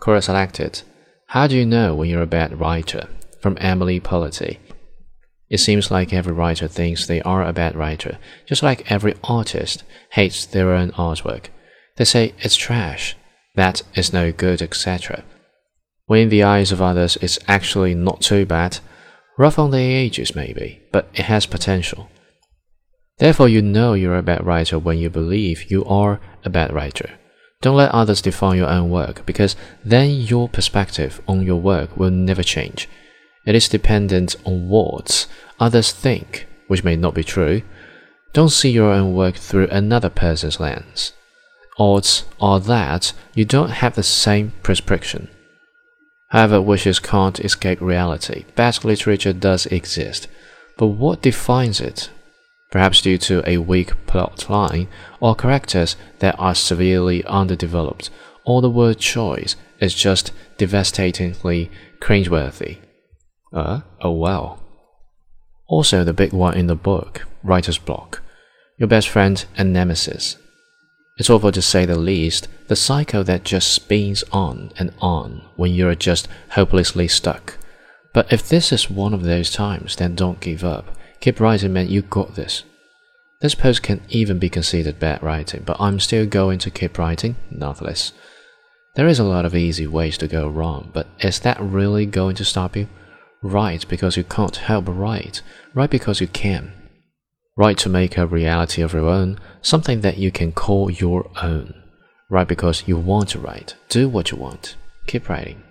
Quora selected. How do you know when you're a bad writer? From Emily Pauletti. It seems like every writer thinks they are a bad writer, just like every artist hates their own artwork. They say it's trash, that is no good, etc. When in the eyes of others it's actually not too bad, rough on the edges maybe, but it has potential. Therefore, you know you're a bad writer when you believe you are a bad writer. Don't let others define your own work, because then your perspective on your work will never change. It is dependent on what others think, which may not be true. Don't see your own work through another person's lens. Odds are that you don't have the same prescription. However, wishes can't escape reality. Bad literature does exist, but what defines it perhaps due to a weak plot line or characters that are severely underdeveloped, or the word choice is just devastatingly cringeworthy. Uh, oh well. Also, the big one in the book, writer's block, your best friend and nemesis. It's awful to say the least, the cycle that just spins on and on when you're just hopelessly stuck. But if this is one of those times, then don't give up Keep writing, man, you got this. This post can even be considered bad writing, but I'm still going to keep writing, nonetheless. There is a lot of easy ways to go wrong, but is that really going to stop you? Write because you can't help write. Write because you can. Write to make a reality of your own, something that you can call your own. Write because you want to write. Do what you want. Keep writing.